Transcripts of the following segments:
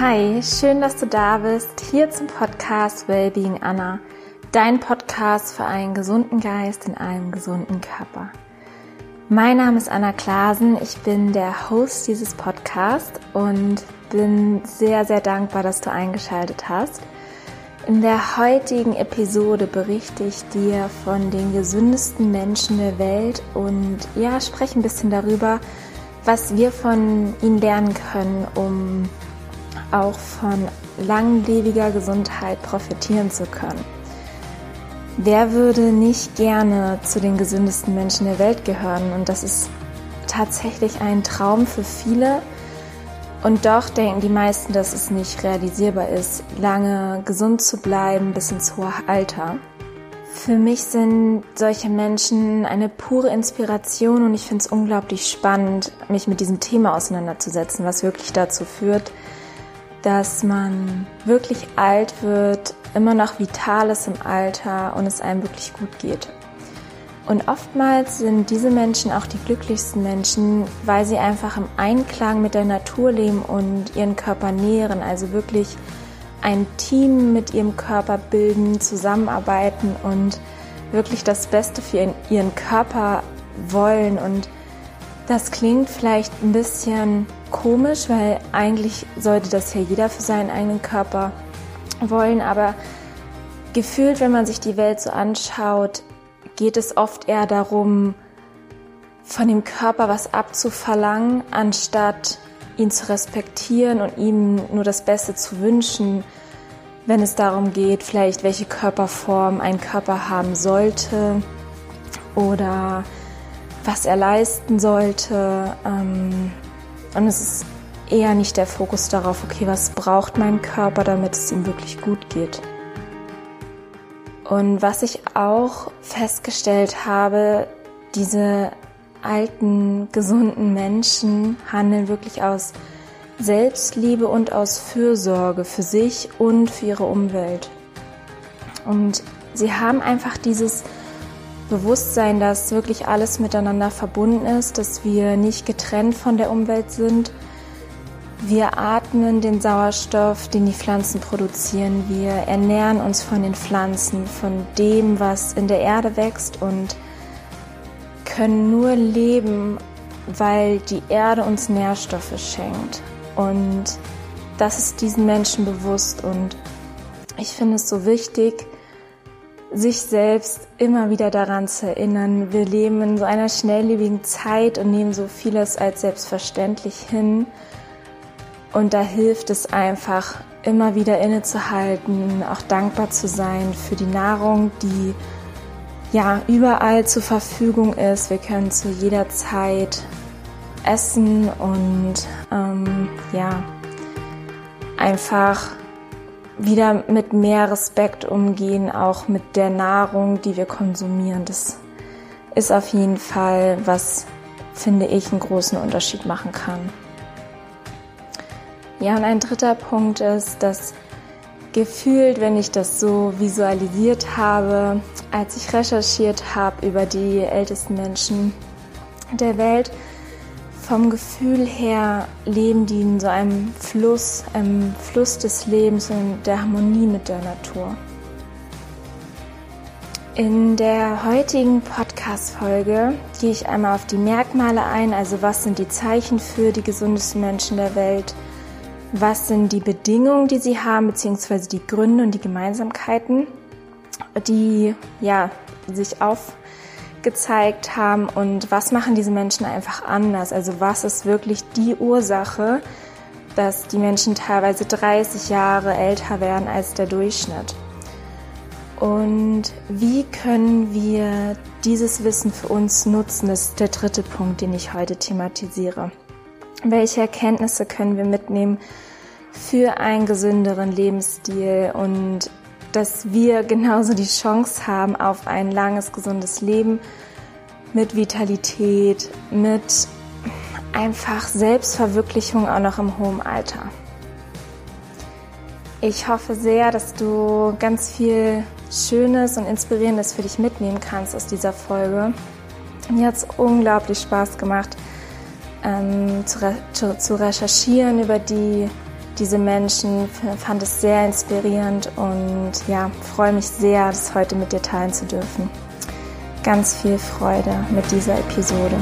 Hi, schön, dass du da bist, hier zum Podcast Wellbeing Anna, dein Podcast für einen gesunden Geist in einem gesunden Körper. Mein Name ist Anna Klasen, ich bin der Host dieses Podcasts und bin sehr, sehr dankbar, dass du eingeschaltet hast. In der heutigen Episode berichte ich dir von den gesündesten Menschen der Welt und ja, spreche ein bisschen darüber, was wir von ihnen lernen können, um auch von langlebiger Gesundheit profitieren zu können. Wer würde nicht gerne zu den gesündesten Menschen der Welt gehören? Und das ist tatsächlich ein Traum für viele. Und doch denken die meisten, dass es nicht realisierbar ist, lange gesund zu bleiben bis ins hohe Alter. Für mich sind solche Menschen eine pure Inspiration und ich finde es unglaublich spannend, mich mit diesem Thema auseinanderzusetzen, was wirklich dazu führt, dass man wirklich alt wird, immer noch vital ist im Alter und es einem wirklich gut geht. Und oftmals sind diese Menschen auch die glücklichsten Menschen, weil sie einfach im Einklang mit der Natur leben und ihren Körper nähren, also wirklich ein Team mit ihrem Körper bilden, zusammenarbeiten und wirklich das Beste für ihren Körper wollen. Und das klingt vielleicht ein bisschen komisch, weil eigentlich sollte das ja jeder für seinen eigenen Körper wollen, aber gefühlt, wenn man sich die Welt so anschaut, geht es oft eher darum, von dem Körper was abzuverlangen, anstatt ihn zu respektieren und ihm nur das Beste zu wünschen, wenn es darum geht, vielleicht welche Körperform ein Körper haben sollte oder was er leisten sollte. Ähm, und es ist eher nicht der Fokus darauf, okay, was braucht mein Körper, damit es ihm wirklich gut geht. Und was ich auch festgestellt habe, diese alten, gesunden Menschen handeln wirklich aus Selbstliebe und aus Fürsorge für sich und für ihre Umwelt. Und sie haben einfach dieses Bewusstsein, dass wirklich alles miteinander verbunden ist, dass wir nicht getrennt von der Umwelt sind wir atmen den Sauerstoff, den die Pflanzen produzieren. Wir ernähren uns von den Pflanzen, von dem, was in der Erde wächst und können nur leben, weil die Erde uns Nährstoffe schenkt. Und das ist diesen Menschen bewusst. Und ich finde es so wichtig, sich selbst immer wieder daran zu erinnern. Wir leben in so einer schnelllebigen Zeit und nehmen so vieles als selbstverständlich hin. Und da hilft es einfach, immer wieder innezuhalten, auch dankbar zu sein für die Nahrung, die ja überall zur Verfügung ist. Wir können zu jeder Zeit essen und ähm, ja einfach wieder mit mehr Respekt umgehen, auch mit der Nahrung, die wir konsumieren. Das ist auf jeden Fall, was finde ich einen großen Unterschied machen kann. Ja, und ein dritter Punkt ist, dass gefühlt, wenn ich das so visualisiert habe, als ich recherchiert habe über die ältesten Menschen der Welt, vom Gefühl her leben die in so einem Fluss, einem Fluss des Lebens und der Harmonie mit der Natur. In der heutigen Podcast-Folge gehe ich einmal auf die Merkmale ein, also was sind die Zeichen für die gesundesten Menschen der Welt, was sind die Bedingungen, die sie haben, beziehungsweise die Gründe und die Gemeinsamkeiten, die ja sich aufgezeigt haben und was machen diese Menschen einfach anders? Also was ist wirklich die Ursache, dass die Menschen teilweise 30 Jahre älter werden als der Durchschnitt? Und wie können wir dieses Wissen für uns nutzen? Das ist der dritte Punkt, den ich heute thematisiere. Welche Erkenntnisse können wir mitnehmen für einen gesünderen Lebensstil und dass wir genauso die Chance haben auf ein langes, gesundes Leben mit Vitalität, mit einfach Selbstverwirklichung auch noch im hohen Alter. Ich hoffe sehr, dass du ganz viel Schönes und Inspirierendes für dich mitnehmen kannst aus dieser Folge. Mir hat es unglaublich Spaß gemacht, ähm, zu, re zu, recherchieren über die diese Menschen, fand es sehr inspirierend und ja, freue mich sehr, das heute mit dir teilen zu dürfen. Ganz viel Freude mit dieser Episode.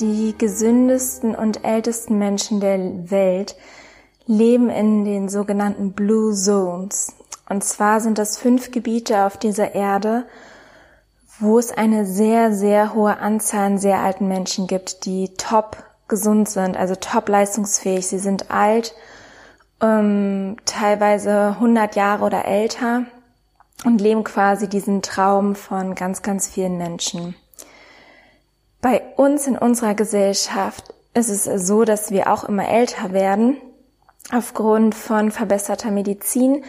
Die gesündesten und ältesten Menschen der Welt leben in den sogenannten Blue Zones. Und zwar sind das fünf Gebiete auf dieser Erde, wo es eine sehr, sehr hohe Anzahl an sehr alten Menschen gibt, die top gesund sind, also top leistungsfähig. Sie sind alt, ähm, teilweise 100 Jahre oder älter und leben quasi diesen Traum von ganz, ganz vielen Menschen. Bei uns in unserer Gesellschaft ist es so, dass wir auch immer älter werden aufgrund von verbesserter Medizin,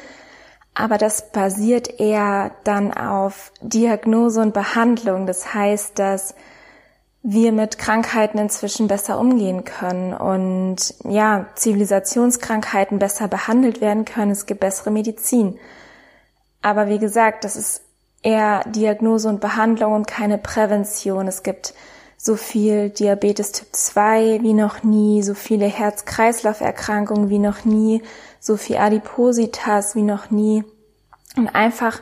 aber das basiert eher dann auf Diagnose und Behandlung. Das heißt, dass wir mit Krankheiten inzwischen besser umgehen können und ja, Zivilisationskrankheiten besser behandelt werden können. Es gibt bessere Medizin. Aber wie gesagt, das ist eher Diagnose und Behandlung und keine Prävention. Es gibt so viel Diabetes Typ 2 wie noch nie, so viele Herz-Kreislauf-Erkrankungen wie noch nie, so viel Adipositas wie noch nie und einfach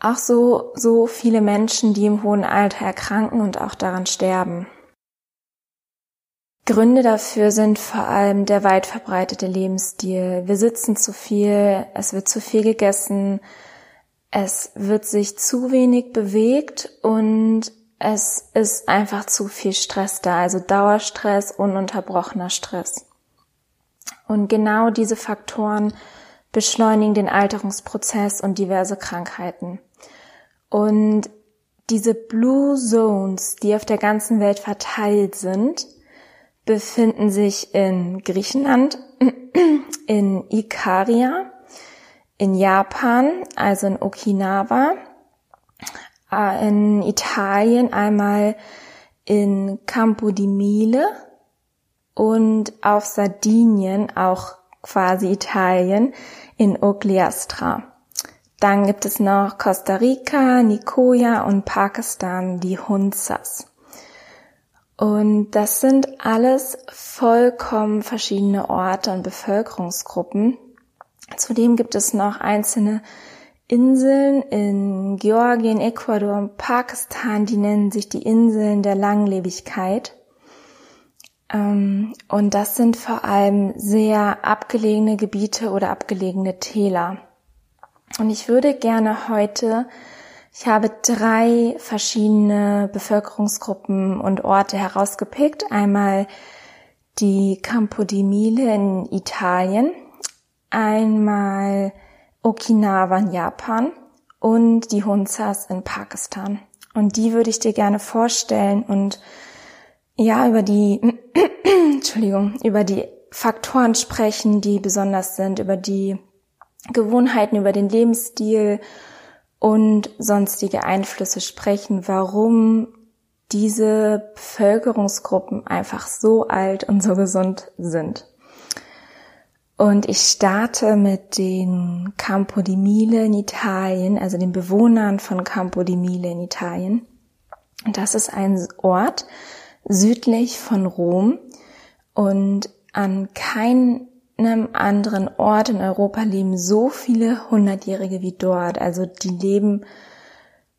auch so, so viele Menschen, die im hohen Alter erkranken und auch daran sterben. Gründe dafür sind vor allem der weit verbreitete Lebensstil. Wir sitzen zu viel, es wird zu viel gegessen, es wird sich zu wenig bewegt und es ist einfach zu viel Stress da, also Dauerstress, ununterbrochener Stress. Und genau diese Faktoren beschleunigen den Alterungsprozess und diverse Krankheiten. Und diese Blue Zones, die auf der ganzen Welt verteilt sind, befinden sich in Griechenland, in Ikaria, in Japan, also in Okinawa, in Italien einmal in Campo di Mille und auf Sardinien, auch quasi Italien, in Ogliastra. Dann gibt es noch Costa Rica, Nicoya und Pakistan, die Hunzas. Und das sind alles vollkommen verschiedene Orte und Bevölkerungsgruppen. Zudem gibt es noch einzelne Inseln in Georgien, Ecuador und Pakistan, die nennen sich die Inseln der Langlebigkeit. Ähm, und das sind vor allem sehr abgelegene Gebiete oder abgelegene Täler. Und ich würde gerne heute, ich habe drei verschiedene Bevölkerungsgruppen und Orte herausgepickt. Einmal die Campo di Mille in Italien, einmal Okinawa in Japan und die Hunzas in Pakistan. Und die würde ich dir gerne vorstellen und ja, über die, Entschuldigung, über die Faktoren sprechen, die besonders sind, über die Gewohnheiten, über den Lebensstil und sonstige Einflüsse sprechen, warum diese Bevölkerungsgruppen einfach so alt und so gesund sind. Und ich starte mit den Campo di Mille in Italien, also den Bewohnern von Campo di Mille in Italien. Und das ist ein Ort südlich von Rom und an keinem anderen Ort in Europa leben so viele Hundertjährige wie dort. Also die leben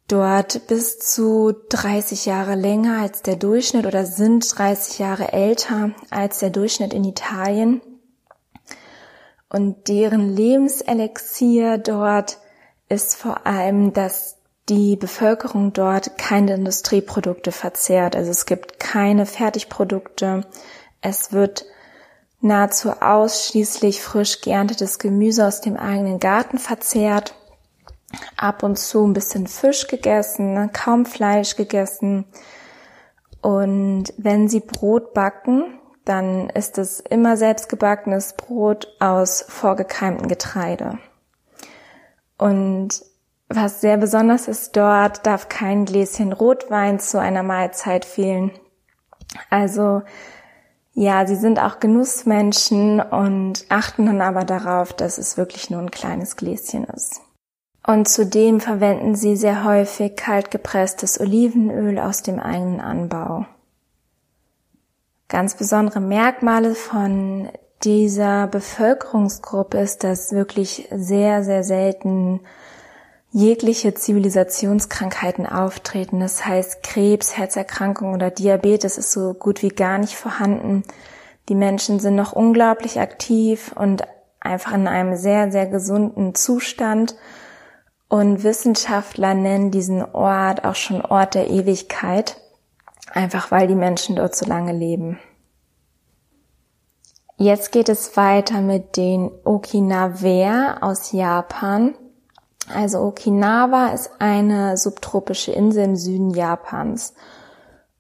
dort bis zu 30 Jahre länger als der Durchschnitt oder sind 30 Jahre älter als der Durchschnitt in Italien und deren Lebenselixier dort ist vor allem, dass die Bevölkerung dort keine Industrieprodukte verzehrt. Also es gibt keine Fertigprodukte. Es wird nahezu ausschließlich frisch geerntetes Gemüse aus dem eigenen Garten verzehrt. Ab und zu ein bisschen Fisch gegessen, kaum Fleisch gegessen. Und wenn sie Brot backen, dann ist es immer selbstgebackenes Brot aus vorgekeimtem Getreide. Und was sehr besonders ist dort, darf kein Gläschen Rotwein zu einer Mahlzeit fehlen. Also ja, sie sind auch Genussmenschen und achten dann aber darauf, dass es wirklich nur ein kleines Gläschen ist. Und zudem verwenden sie sehr häufig kalt gepresstes Olivenöl aus dem eigenen Anbau. Ganz besondere Merkmale von dieser Bevölkerungsgruppe ist, dass wirklich sehr, sehr selten jegliche Zivilisationskrankheiten auftreten. Das heißt, Krebs, Herzerkrankung oder Diabetes ist so gut wie gar nicht vorhanden. Die Menschen sind noch unglaublich aktiv und einfach in einem sehr, sehr gesunden Zustand und Wissenschaftler nennen diesen Ort auch schon Ort der Ewigkeit, einfach weil die Menschen dort so lange leben. Jetzt geht es weiter mit den Okinawer aus Japan. Also Okinawa ist eine subtropische Insel im Süden Japans.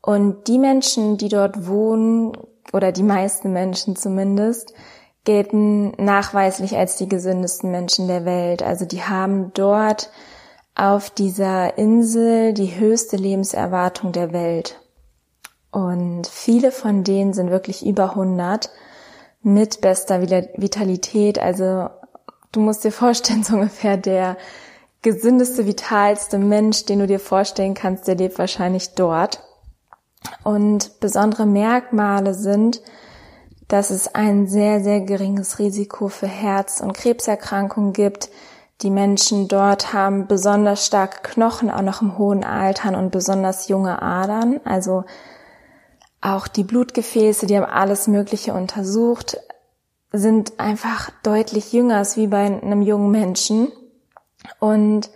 Und die Menschen, die dort wohnen, oder die meisten Menschen zumindest, gelten nachweislich als die gesündesten Menschen der Welt. Also die haben dort auf dieser Insel die höchste Lebenserwartung der Welt. Und viele von denen sind wirklich über 100 mit bester Vitalität. Also du musst dir vorstellen, so ungefähr der gesündeste, vitalste Mensch, den du dir vorstellen kannst, der lebt wahrscheinlich dort. Und besondere Merkmale sind, dass es ein sehr, sehr geringes Risiko für Herz- und Krebserkrankungen gibt. Die Menschen dort haben besonders starke Knochen, auch noch im hohen Altern und besonders junge Adern. Also auch die Blutgefäße, die haben alles Mögliche untersucht, sind einfach deutlich jünger als wie bei einem jungen Menschen. Und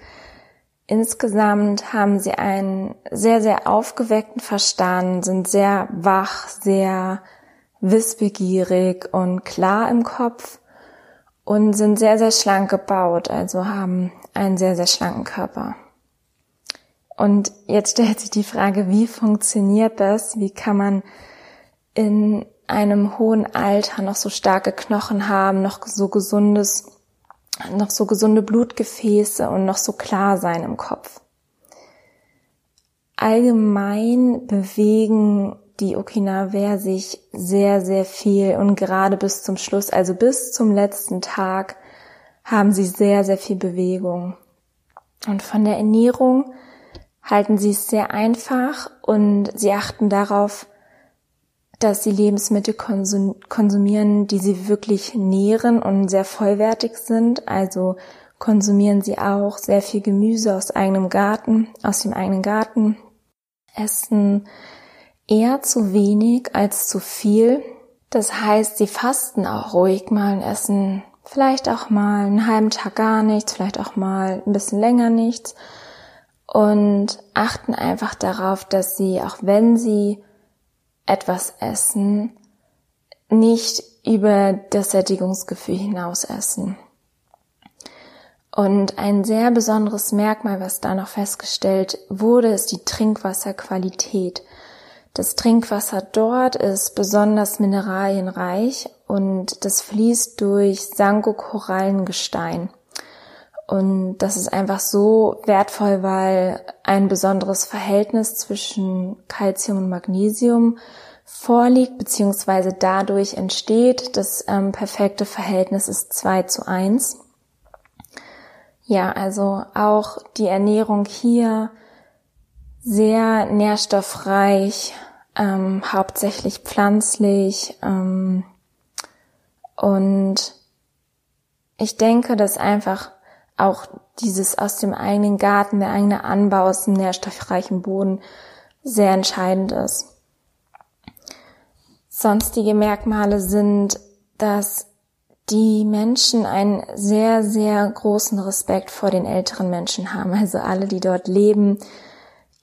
insgesamt haben sie einen sehr, sehr aufgeweckten Verstand, sind sehr wach, sehr wissbegierig und klar im Kopf und sind sehr, sehr schlank gebaut, also haben einen sehr, sehr schlanken Körper. Und jetzt stellt sich die Frage, wie funktioniert das? Wie kann man in einem hohen Alter noch so starke Knochen haben, noch so gesundes, noch so gesunde Blutgefäße und noch so klar sein im Kopf? Allgemein bewegen die Okinawer sich sehr, sehr viel und gerade bis zum Schluss, also bis zum letzten Tag, haben sie sehr, sehr viel Bewegung. Und von der Ernährung halten sie es sehr einfach und sie achten darauf, dass sie Lebensmittel konsumieren, die sie wirklich nähren und sehr vollwertig sind. Also konsumieren sie auch sehr viel Gemüse aus eigenem Garten, aus dem eigenen Garten, essen eher zu wenig als zu viel. Das heißt, sie fasten auch ruhig mal und essen vielleicht auch mal einen halben Tag gar nichts, vielleicht auch mal ein bisschen länger nichts und achten einfach darauf, dass sie, auch wenn sie etwas essen, nicht über das Sättigungsgefühl hinaus essen. Und ein sehr besonderes Merkmal, was da noch festgestellt wurde, ist die Trinkwasserqualität. Das Trinkwasser dort ist besonders mineralienreich und das fließt durch Sango-Korallengestein. Und das ist einfach so wertvoll, weil ein besonderes Verhältnis zwischen Calcium und Magnesium vorliegt, beziehungsweise dadurch entsteht. Das ähm, perfekte Verhältnis ist 2 zu 1. Ja, also auch die Ernährung hier sehr nährstoffreich, ähm, hauptsächlich pflanzlich ähm, und ich denke, dass einfach auch dieses aus dem eigenen Garten, der eigene Anbau aus dem nährstoffreichen Boden sehr entscheidend ist. Sonstige Merkmale sind, dass die Menschen einen sehr, sehr großen Respekt vor den älteren Menschen haben. Also alle, die dort leben,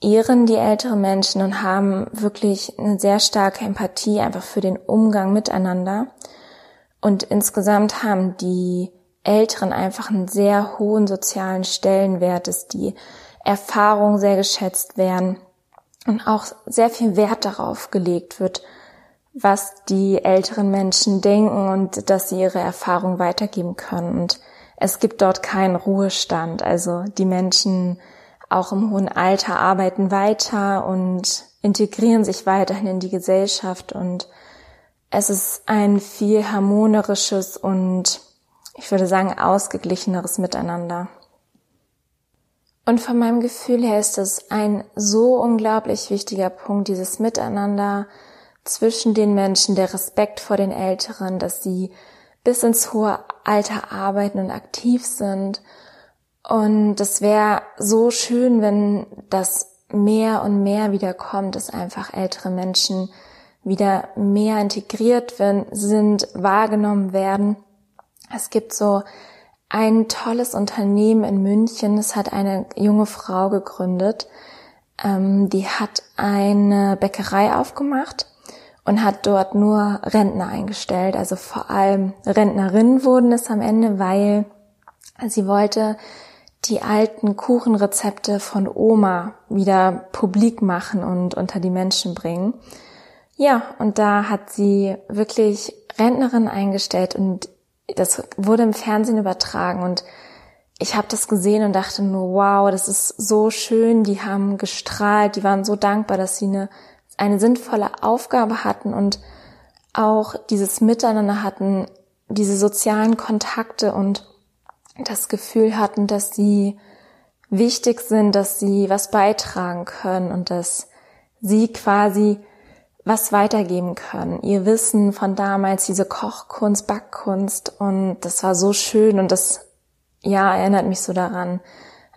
ehren die älteren Menschen und haben wirklich eine sehr starke Empathie einfach für den Umgang miteinander. Und insgesamt haben die Älteren einfach einen sehr hohen sozialen Stellenwert, dass die Erfahrungen sehr geschätzt werden und auch sehr viel Wert darauf gelegt wird, was die älteren Menschen denken und dass sie ihre Erfahrung weitergeben können. Und es gibt dort keinen Ruhestand. Also die Menschen auch im hohen Alter arbeiten weiter und integrieren sich weiterhin in die Gesellschaft und es ist ein viel harmonisches und ich würde sagen ausgeglicheneres Miteinander. Und von meinem Gefühl her ist es ein so unglaublich wichtiger Punkt, dieses Miteinander zwischen den Menschen, der Respekt vor den Älteren, dass sie bis ins hohe Alter arbeiten und aktiv sind. Und es wäre so schön, wenn das mehr und mehr wieder kommt, dass einfach ältere Menschen wieder mehr integriert sind, wahrgenommen werden. Es gibt so ein tolles Unternehmen in München. Es hat eine junge Frau gegründet. Ähm, die hat eine Bäckerei aufgemacht und hat dort nur Rentner eingestellt. Also vor allem Rentnerinnen wurden es am Ende, weil sie wollte die alten Kuchenrezepte von Oma wieder publik machen und unter die Menschen bringen. Ja, und da hat sie wirklich Rentnerin eingestellt und das wurde im Fernsehen übertragen und ich habe das gesehen und dachte nur, wow, das ist so schön, die haben gestrahlt, die waren so dankbar, dass sie eine, eine sinnvolle Aufgabe hatten und auch dieses Miteinander hatten, diese sozialen Kontakte und das Gefühl hatten, dass sie wichtig sind, dass sie was beitragen können und dass sie quasi was weitergeben können. Ihr Wissen von damals, diese Kochkunst, Backkunst und das war so schön und das, ja, erinnert mich so daran,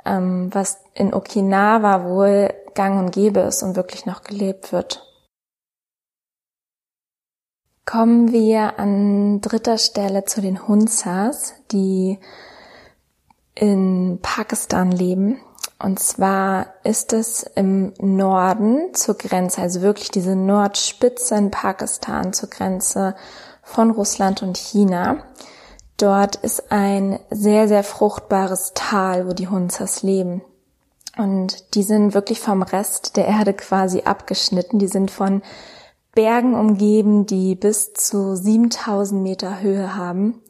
ähm, was in Okinawa wohl gang und gäbe ist und wirklich noch gelebt wird. Kommen wir an dritter Stelle zu den Hunsas, die in Pakistan leben und zwar ist es im Norden zur Grenze, also wirklich diese Nordspitze in Pakistan zur Grenze von Russland und China. Dort ist ein sehr, sehr fruchtbares Tal, wo die Hunzers leben. Und die sind wirklich vom Rest der Erde quasi abgeschnitten. Die sind von Bergen umgeben, die bis zu 7000 Meter Höhe haben.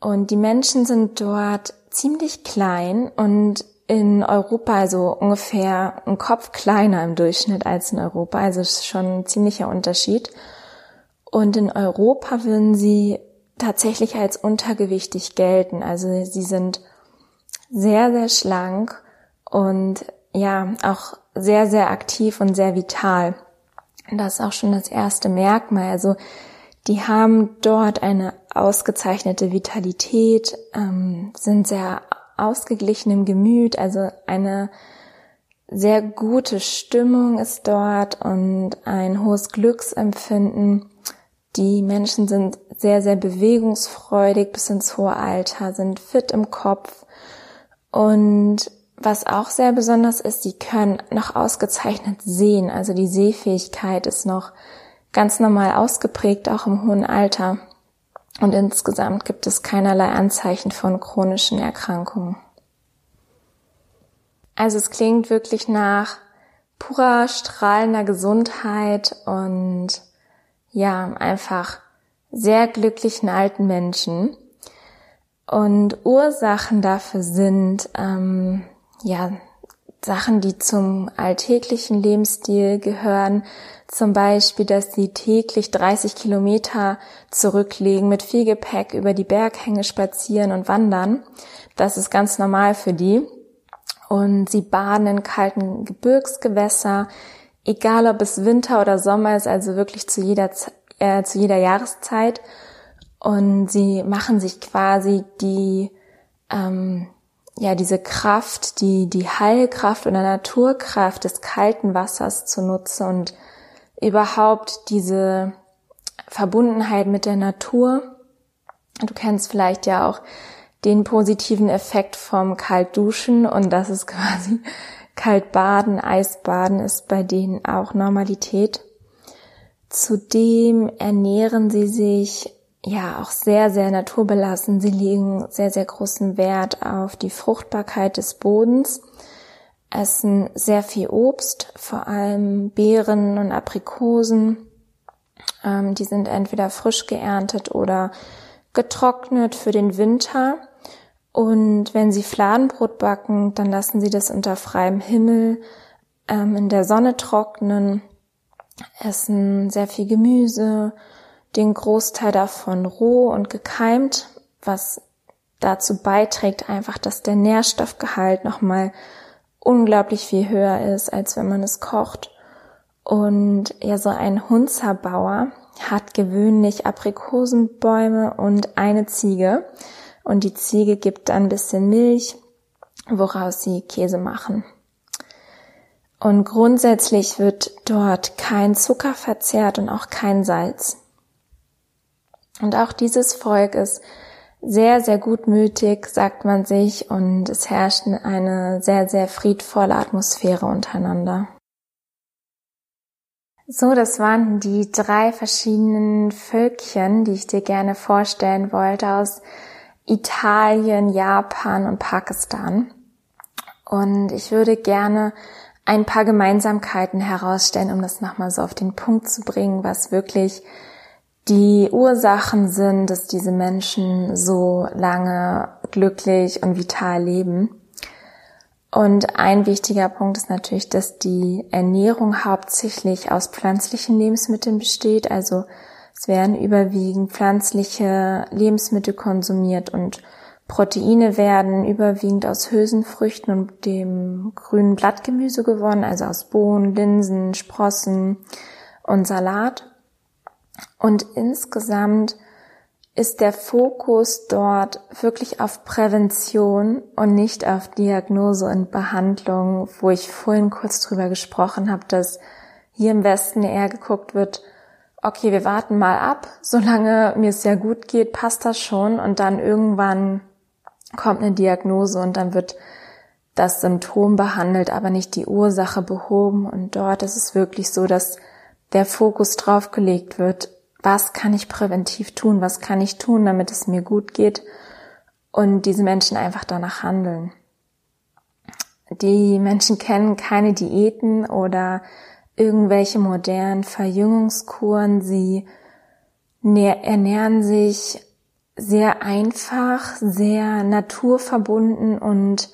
Und die Menschen sind dort ziemlich klein und in Europa also ungefähr ein Kopf kleiner im Durchschnitt als in Europa, also ist schon ein ziemlicher Unterschied. Und in Europa würden sie tatsächlich als untergewichtig gelten. Also sie sind sehr, sehr schlank und ja, auch sehr, sehr aktiv und sehr vital. Das ist auch schon das erste Merkmal. Also die haben dort eine ausgezeichnete Vitalität, ähm, sind sehr ausgeglichenem Gemüt, also eine sehr gute Stimmung ist dort und ein hohes Glücksempfinden. Die Menschen sind sehr, sehr bewegungsfreudig bis ins hohe Alter, sind fit im Kopf. Und was auch sehr besonders ist, sie können noch ausgezeichnet sehen. Also die Sehfähigkeit ist noch ganz normal ausgeprägt, auch im hohen Alter. Und insgesamt gibt es keinerlei Anzeichen von chronischen Erkrankungen. Also es klingt wirklich nach purer, strahlender Gesundheit und ja, einfach sehr glücklichen alten Menschen. Und Ursachen dafür sind ähm, ja Sachen, die zum alltäglichen Lebensstil gehören, zum Beispiel, dass sie täglich 30 Kilometer zurücklegen, mit viel Gepäck über die Berghänge spazieren und wandern. Das ist ganz normal für die. Und sie baden in kalten Gebirgsgewässer, egal ob es Winter oder Sommer ist, also wirklich zu jeder, äh, zu jeder Jahreszeit. Und sie machen sich quasi die ähm, ja, diese Kraft, die, die Heilkraft oder Naturkraft des kalten Wassers zunutze und überhaupt diese Verbundenheit mit der Natur. Du kennst vielleicht ja auch den positiven Effekt vom Kaltduschen und das ist quasi Kaltbaden, Eisbaden ist bei denen auch Normalität. Zudem ernähren sie sich ja auch sehr, sehr naturbelassen. Sie legen sehr, sehr großen Wert auf die Fruchtbarkeit des Bodens, essen sehr viel Obst, vor allem Beeren und Aprikosen. Ähm, die sind entweder frisch geerntet oder getrocknet für den Winter. Und wenn sie Fladenbrot backen, dann lassen sie das unter freiem Himmel ähm, in der Sonne trocknen, essen sehr viel Gemüse, den Großteil davon roh und gekeimt, was dazu beiträgt einfach, dass der Nährstoffgehalt nochmal unglaublich viel höher ist, als wenn man es kocht. Und ja, so ein Hunzerbauer hat gewöhnlich Aprikosenbäume und eine Ziege. Und die Ziege gibt dann ein bisschen Milch, woraus sie Käse machen. Und grundsätzlich wird dort kein Zucker verzehrt und auch kein Salz. Und auch dieses Volk ist sehr, sehr gutmütig, sagt man sich, und es herrscht eine sehr, sehr friedvolle Atmosphäre untereinander. So, das waren die drei verschiedenen Völkchen, die ich dir gerne vorstellen wollte aus Italien, Japan und Pakistan. Und ich würde gerne ein paar Gemeinsamkeiten herausstellen, um das nochmal so auf den Punkt zu bringen, was wirklich die Ursachen sind, dass diese Menschen so lange glücklich und vital leben. Und ein wichtiger Punkt ist natürlich, dass die Ernährung hauptsächlich aus pflanzlichen Lebensmitteln besteht. Also es werden überwiegend pflanzliche Lebensmittel konsumiert und Proteine werden überwiegend aus Hülsenfrüchten und dem grünen Blattgemüse gewonnen, also aus Bohnen, Linsen, Sprossen und Salat. Und insgesamt ist der Fokus dort wirklich auf Prävention und nicht auf Diagnose und Behandlung, wo ich vorhin kurz drüber gesprochen habe, dass hier im Westen eher geguckt wird, okay, wir warten mal ab, solange mir es sehr gut geht, passt das schon. Und dann irgendwann kommt eine Diagnose und dann wird das Symptom behandelt, aber nicht die Ursache behoben. Und dort ist es wirklich so, dass der Fokus drauf gelegt wird, was kann ich präventiv tun, was kann ich tun, damit es mir gut geht und diese Menschen einfach danach handeln. Die Menschen kennen keine Diäten oder irgendwelche modernen Verjüngungskuren. Sie ernähren sich sehr einfach, sehr naturverbunden und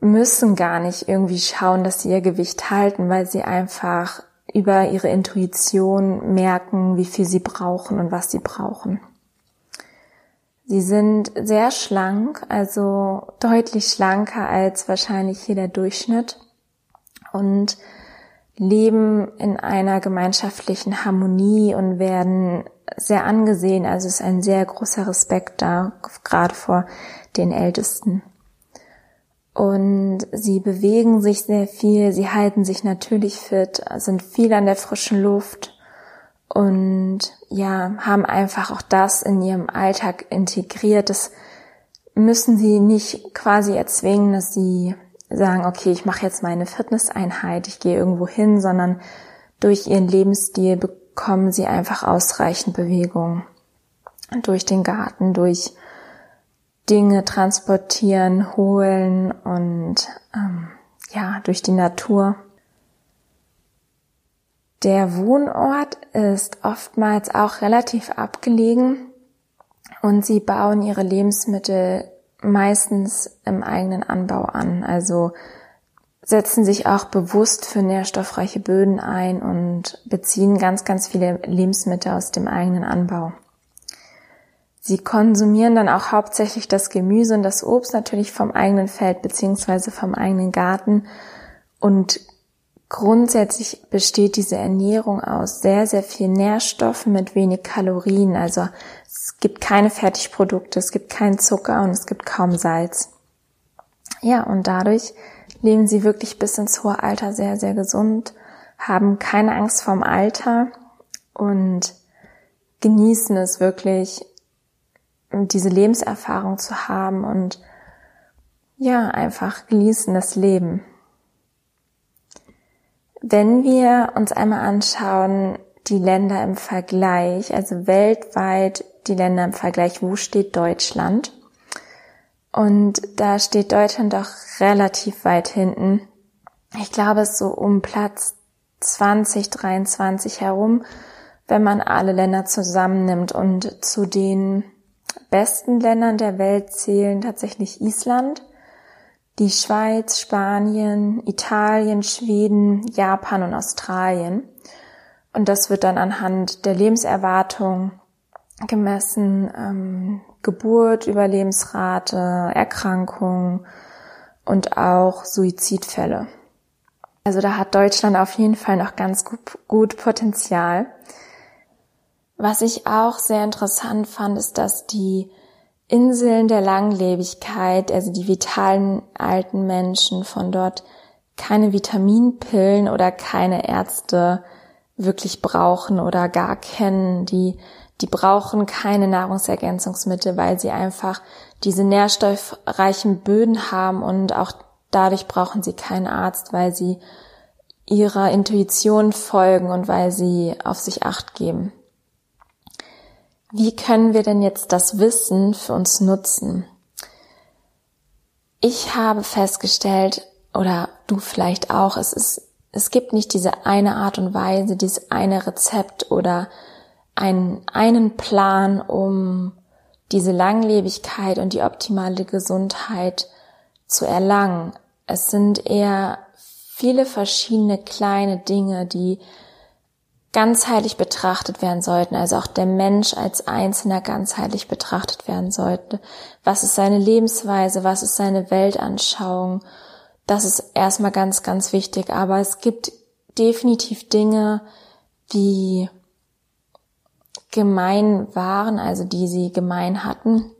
müssen gar nicht irgendwie schauen, dass sie ihr Gewicht halten, weil sie einfach über ihre Intuition merken, wie viel sie brauchen und was sie brauchen. Sie sind sehr schlank, also deutlich schlanker als wahrscheinlich hier der Durchschnitt und leben in einer gemeinschaftlichen Harmonie und werden sehr angesehen. Also ist ein sehr großer Respekt da, gerade vor den Ältesten und sie bewegen sich sehr viel, sie halten sich natürlich fit, sind viel an der frischen Luft und ja, haben einfach auch das in ihrem Alltag integriert. Das müssen sie nicht quasi erzwingen, dass sie sagen, okay, ich mache jetzt meine Fitnesseinheit, ich gehe irgendwo hin, sondern durch ihren Lebensstil bekommen sie einfach ausreichend Bewegung. Durch den Garten, durch Dinge transportieren, holen und ähm, ja, durch die Natur. Der Wohnort ist oftmals auch relativ abgelegen und sie bauen ihre Lebensmittel meistens im eigenen Anbau an. Also setzen sich auch bewusst für nährstoffreiche Böden ein und beziehen ganz, ganz viele Lebensmittel aus dem eigenen Anbau. Sie konsumieren dann auch hauptsächlich das Gemüse und das Obst natürlich vom eigenen Feld beziehungsweise vom eigenen Garten. Und grundsätzlich besteht diese Ernährung aus sehr, sehr viel Nährstoffen mit wenig Kalorien. Also es gibt keine Fertigprodukte, es gibt keinen Zucker und es gibt kaum Salz. Ja, und dadurch leben sie wirklich bis ins hohe Alter sehr, sehr gesund, haben keine Angst vorm Alter und genießen es wirklich diese Lebenserfahrung zu haben und ja, einfach genießen Leben. Wenn wir uns einmal anschauen, die Länder im Vergleich, also weltweit die Länder im Vergleich, wo steht Deutschland? Und da steht Deutschland doch relativ weit hinten. Ich glaube, es ist so um Platz 2023 herum, wenn man alle Länder zusammennimmt und zu den besten Ländern der Welt zählen tatsächlich Island, die Schweiz, Spanien, Italien, Schweden, Japan und Australien. Und das wird dann anhand der Lebenserwartung gemessen, ähm, Geburt, Überlebensrate, Erkrankung und auch Suizidfälle. Also da hat Deutschland auf jeden Fall noch ganz gut, gut Potenzial. Was ich auch sehr interessant fand, ist, dass die Inseln der Langlebigkeit, also die vitalen alten Menschen von dort keine Vitaminpillen oder keine Ärzte wirklich brauchen oder gar kennen. Die, die brauchen keine Nahrungsergänzungsmittel, weil sie einfach diese nährstoffreichen Böden haben und auch dadurch brauchen sie keinen Arzt, weil sie ihrer Intuition folgen und weil sie auf sich acht geben. Wie können wir denn jetzt das Wissen für uns nutzen? Ich habe festgestellt, oder du vielleicht auch, es ist, es gibt nicht diese eine Art und Weise, dieses eine Rezept oder einen, einen Plan, um diese Langlebigkeit und die optimale Gesundheit zu erlangen. Es sind eher viele verschiedene kleine Dinge, die ganzheitlich betrachtet werden sollten, also auch der Mensch als Einzelner ganzheitlich betrachtet werden sollte. Was ist seine Lebensweise? Was ist seine Weltanschauung? Das ist erstmal ganz, ganz wichtig. Aber es gibt definitiv Dinge, die gemein waren, also die sie gemein hatten.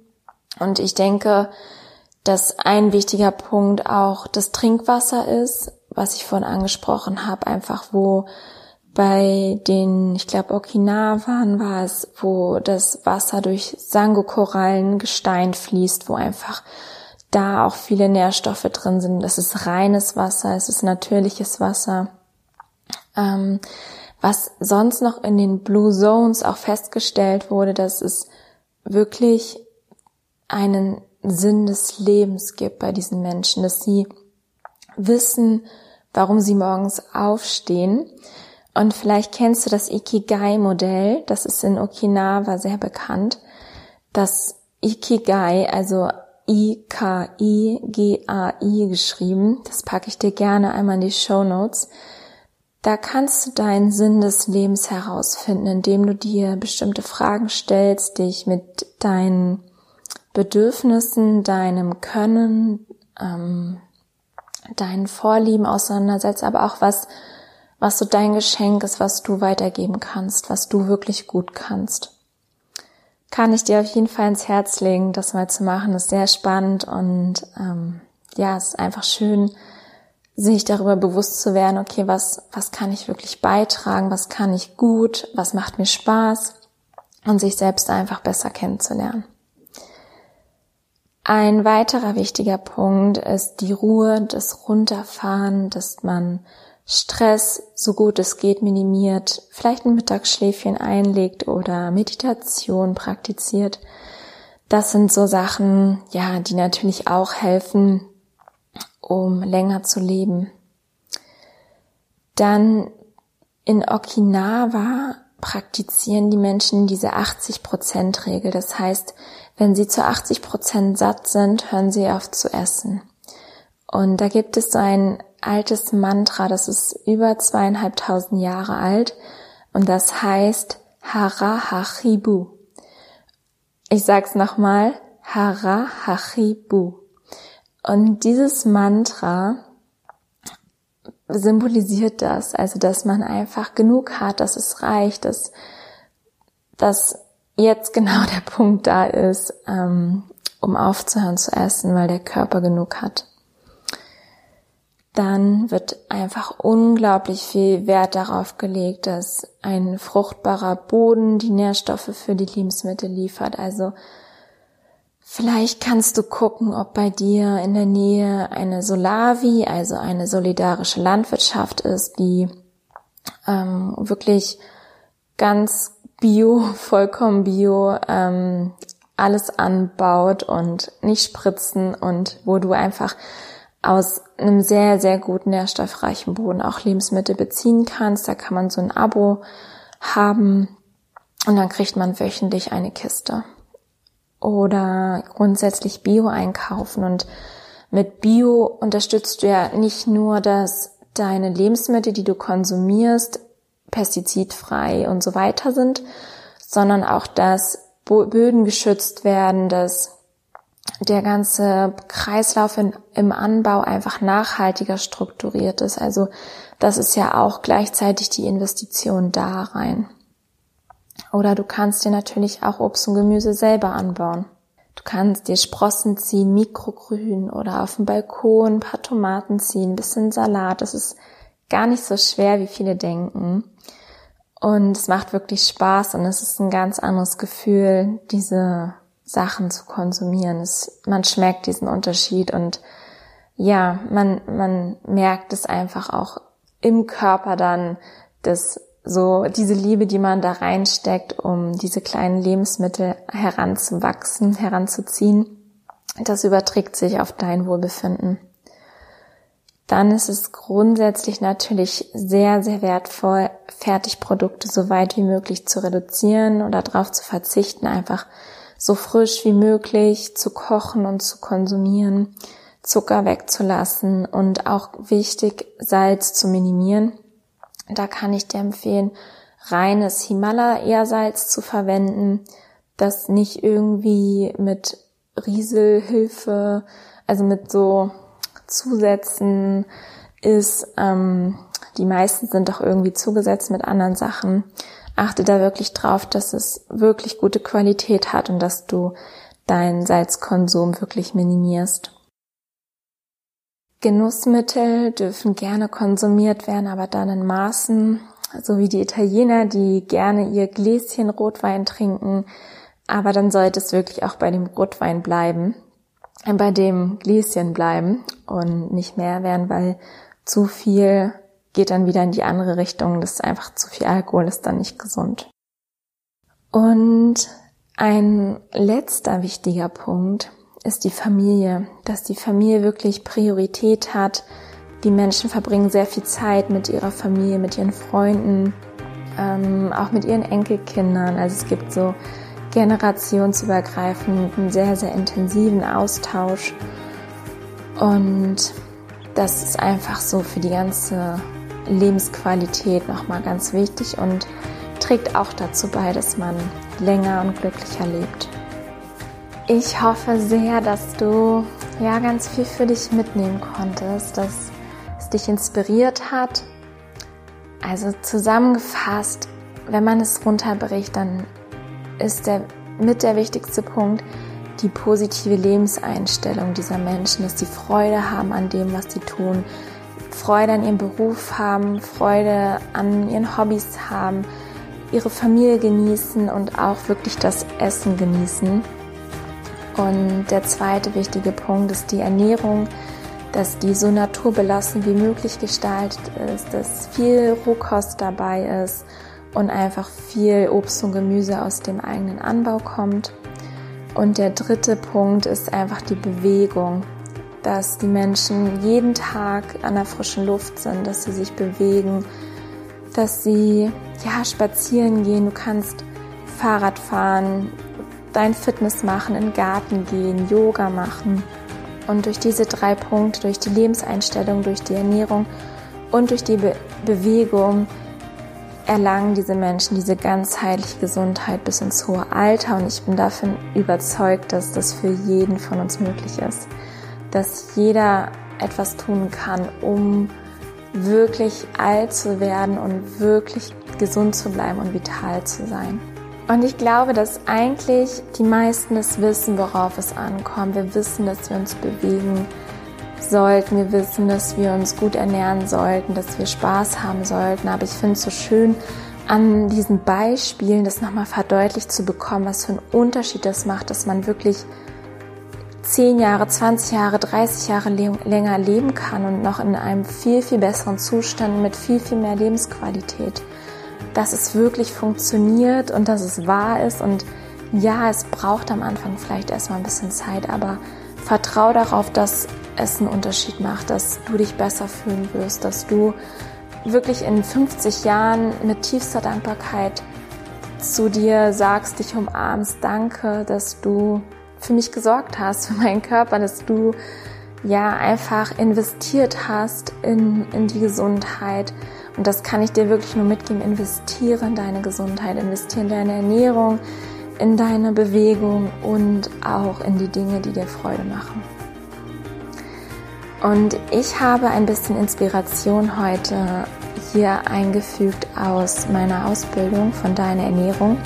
Und ich denke, dass ein wichtiger Punkt auch das Trinkwasser ist, was ich vorhin angesprochen habe, einfach wo bei den, ich glaube Okinawan war es, wo das Wasser durch Sango-Korallen Gestein fließt, wo einfach da auch viele Nährstoffe drin sind. Das ist reines Wasser, es ist natürliches Wasser. Ähm, was sonst noch in den Blue Zones auch festgestellt wurde, dass es wirklich einen Sinn des Lebens gibt bei diesen Menschen, dass sie wissen, warum sie morgens aufstehen und vielleicht kennst du das Ikigai-Modell, das ist in Okinawa sehr bekannt. Das Ikigai, also I-K-I-G-A-I geschrieben, das packe ich dir gerne einmal in die Show Notes. Da kannst du deinen Sinn des Lebens herausfinden, indem du dir bestimmte Fragen stellst, dich mit deinen Bedürfnissen, deinem Können, ähm, deinen Vorlieben auseinandersetzt, aber auch was was so dein Geschenk ist, was du weitergeben kannst, was du wirklich gut kannst. Kann ich dir auf jeden Fall ins Herz legen, das mal zu machen. ist sehr spannend und ähm, ja, es ist einfach schön, sich darüber bewusst zu werden, okay, was, was kann ich wirklich beitragen, was kann ich gut, was macht mir Spaß und sich selbst einfach besser kennenzulernen. Ein weiterer wichtiger Punkt ist die Ruhe, das Runterfahren, dass man Stress so gut es geht minimiert, vielleicht ein Mittagsschläfchen einlegt oder Meditation praktiziert. Das sind so Sachen, ja, die natürlich auch helfen, um länger zu leben. Dann in Okinawa praktizieren die Menschen diese 80%-Regel. Das heißt, wenn sie zu 80% satt sind, hören sie auf zu essen. Und da gibt es so ein altes Mantra, das ist über zweieinhalbtausend Jahre alt und das heißt Hara Hachibu. Ich sag's nochmal, Hara Hachibu. Und dieses Mantra symbolisiert das, also dass man einfach genug hat, dass es reicht, dass, dass jetzt genau der Punkt da ist, ähm, um aufzuhören zu essen, weil der Körper genug hat dann wird einfach unglaublich viel Wert darauf gelegt, dass ein fruchtbarer Boden die Nährstoffe für die Lebensmittel liefert. Also vielleicht kannst du gucken, ob bei dir in der Nähe eine Solavi, also eine solidarische Landwirtschaft ist, die ähm, wirklich ganz bio, vollkommen bio ähm, alles anbaut und nicht spritzen und wo du einfach aus einem sehr, sehr guten nährstoffreichen Boden auch Lebensmittel beziehen kannst. Da kann man so ein Abo haben und dann kriegt man wöchentlich eine Kiste. Oder grundsätzlich Bio einkaufen und mit Bio unterstützt du ja nicht nur, dass deine Lebensmittel, die du konsumierst, pestizidfrei und so weiter sind, sondern auch, dass Böden geschützt werden, dass der ganze Kreislauf in, im Anbau einfach nachhaltiger strukturiert ist. Also das ist ja auch gleichzeitig die Investition da rein. Oder du kannst dir natürlich auch Obst und Gemüse selber anbauen. Du kannst dir Sprossen ziehen, Mikrogrün oder auf dem Balkon ein paar Tomaten ziehen, ein bisschen Salat. Das ist gar nicht so schwer, wie viele denken. Und es macht wirklich Spaß und es ist ein ganz anderes Gefühl, diese Sachen zu konsumieren. Es, man schmeckt diesen Unterschied und ja, man, man merkt es einfach auch im Körper dann, dass so diese Liebe, die man da reinsteckt, um diese kleinen Lebensmittel heranzuwachsen, heranzuziehen, das überträgt sich auf dein Wohlbefinden. Dann ist es grundsätzlich natürlich sehr, sehr wertvoll, Fertigprodukte so weit wie möglich zu reduzieren oder darauf zu verzichten, einfach so frisch wie möglich zu kochen und zu konsumieren, Zucker wegzulassen und auch wichtig, Salz zu minimieren. Da kann ich dir empfehlen, reines Himalaya-Salz zu verwenden, das nicht irgendwie mit Rieselhilfe, also mit so Zusätzen ist. Ähm, die meisten sind doch irgendwie zugesetzt mit anderen Sachen achte da wirklich drauf, dass es wirklich gute Qualität hat und dass du deinen Salzkonsum wirklich minimierst. Genussmittel dürfen gerne konsumiert werden, aber dann in Maßen, so wie die Italiener, die gerne ihr Gläschen Rotwein trinken, aber dann sollte es wirklich auch bei dem Rotwein bleiben, bei dem Gläschen bleiben und nicht mehr werden, weil zu viel geht dann wieder in die andere Richtung. Das ist einfach zu viel Alkohol, ist dann nicht gesund. Und ein letzter wichtiger Punkt ist die Familie, dass die Familie wirklich Priorität hat. Die Menschen verbringen sehr viel Zeit mit ihrer Familie, mit ihren Freunden, ähm, auch mit ihren Enkelkindern. Also es gibt so generationsübergreifend einen sehr, sehr intensiven Austausch. Und das ist einfach so für die ganze Lebensqualität nochmal ganz wichtig und trägt auch dazu bei, dass man länger und glücklicher lebt. Ich hoffe sehr, dass du ja ganz viel für dich mitnehmen konntest, dass es dich inspiriert hat. Also zusammengefasst, wenn man es runterbricht, dann ist der mit der wichtigste Punkt die positive Lebenseinstellung dieser Menschen, dass sie Freude haben an dem, was sie tun, Freude an ihrem Beruf haben, Freude an ihren Hobbys haben, ihre Familie genießen und auch wirklich das Essen genießen. Und der zweite wichtige Punkt ist die Ernährung, dass die so naturbelassen wie möglich gestaltet ist, dass viel Rohkost dabei ist und einfach viel Obst und Gemüse aus dem eigenen Anbau kommt. Und der dritte Punkt ist einfach die Bewegung, dass die Menschen jeden Tag an der frischen Luft sind, dass sie sich bewegen, dass sie ja spazieren gehen. Du kannst Fahrrad fahren, dein Fitness machen, in den Garten gehen, Yoga machen. Und durch diese drei Punkte, durch die Lebenseinstellung, durch die Ernährung und durch die Be Bewegung erlangen diese Menschen diese ganzheitliche Gesundheit bis ins hohe Alter. Und ich bin davon überzeugt, dass das für jeden von uns möglich ist dass jeder etwas tun kann, um wirklich alt zu werden und wirklich gesund zu bleiben und vital zu sein. Und ich glaube, dass eigentlich die meisten es wissen, worauf es ankommt. Wir wissen, dass wir uns bewegen sollten. Wir wissen, dass wir uns gut ernähren sollten, dass wir Spaß haben sollten. Aber ich finde es so schön, an diesen Beispielen das nochmal verdeutlicht zu bekommen, was für einen Unterschied das macht, dass man wirklich 10 Jahre, 20 Jahre, 30 Jahre länger leben kann und noch in einem viel, viel besseren Zustand mit viel, viel mehr Lebensqualität. Dass es wirklich funktioniert und dass es wahr ist und ja, es braucht am Anfang vielleicht erstmal ein bisschen Zeit, aber vertrau darauf, dass es einen Unterschied macht, dass du dich besser fühlen wirst, dass du wirklich in 50 Jahren mit tiefster Dankbarkeit zu dir sagst, dich umarmst, danke, dass du für mich gesorgt hast, für meinen Körper, dass du ja einfach investiert hast in, in die Gesundheit. Und das kann ich dir wirklich nur mitgeben. Investiere in deine Gesundheit, investiere in deine Ernährung, in deine Bewegung und auch in die Dinge, die dir Freude machen. Und ich habe ein bisschen Inspiration heute hier eingefügt aus meiner Ausbildung von deiner Ernährung.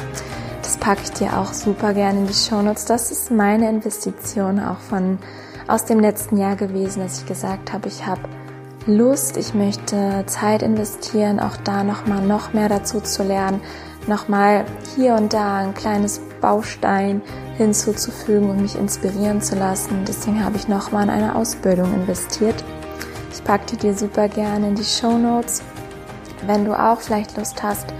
Das packe ich dir auch super gerne in die Shownotes. Das ist meine Investition auch von aus dem letzten Jahr gewesen, dass ich gesagt habe, ich habe Lust, ich möchte Zeit investieren, auch da nochmal noch mehr dazu zu lernen, nochmal hier und da ein kleines Baustein hinzuzufügen und mich inspirieren zu lassen. Deswegen habe ich nochmal in eine Ausbildung investiert. Ich packe die dir super gerne in die Show Notes. Wenn du auch vielleicht Lust hast,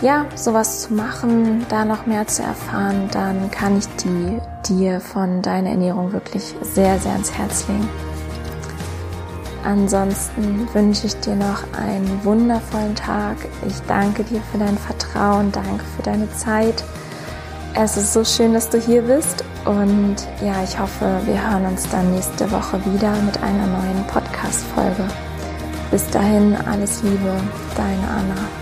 ja, sowas zu machen, da noch mehr zu erfahren, dann kann ich die dir von deiner Ernährung wirklich sehr, sehr ans Herz legen. Ansonsten wünsche ich dir noch einen wundervollen Tag. Ich danke dir für dein Vertrauen, danke für deine Zeit. Es ist so schön, dass du hier bist und ja, ich hoffe, wir hören uns dann nächste Woche wieder mit einer neuen Podcast-Folge. Bis dahin, alles Liebe, deine Anna.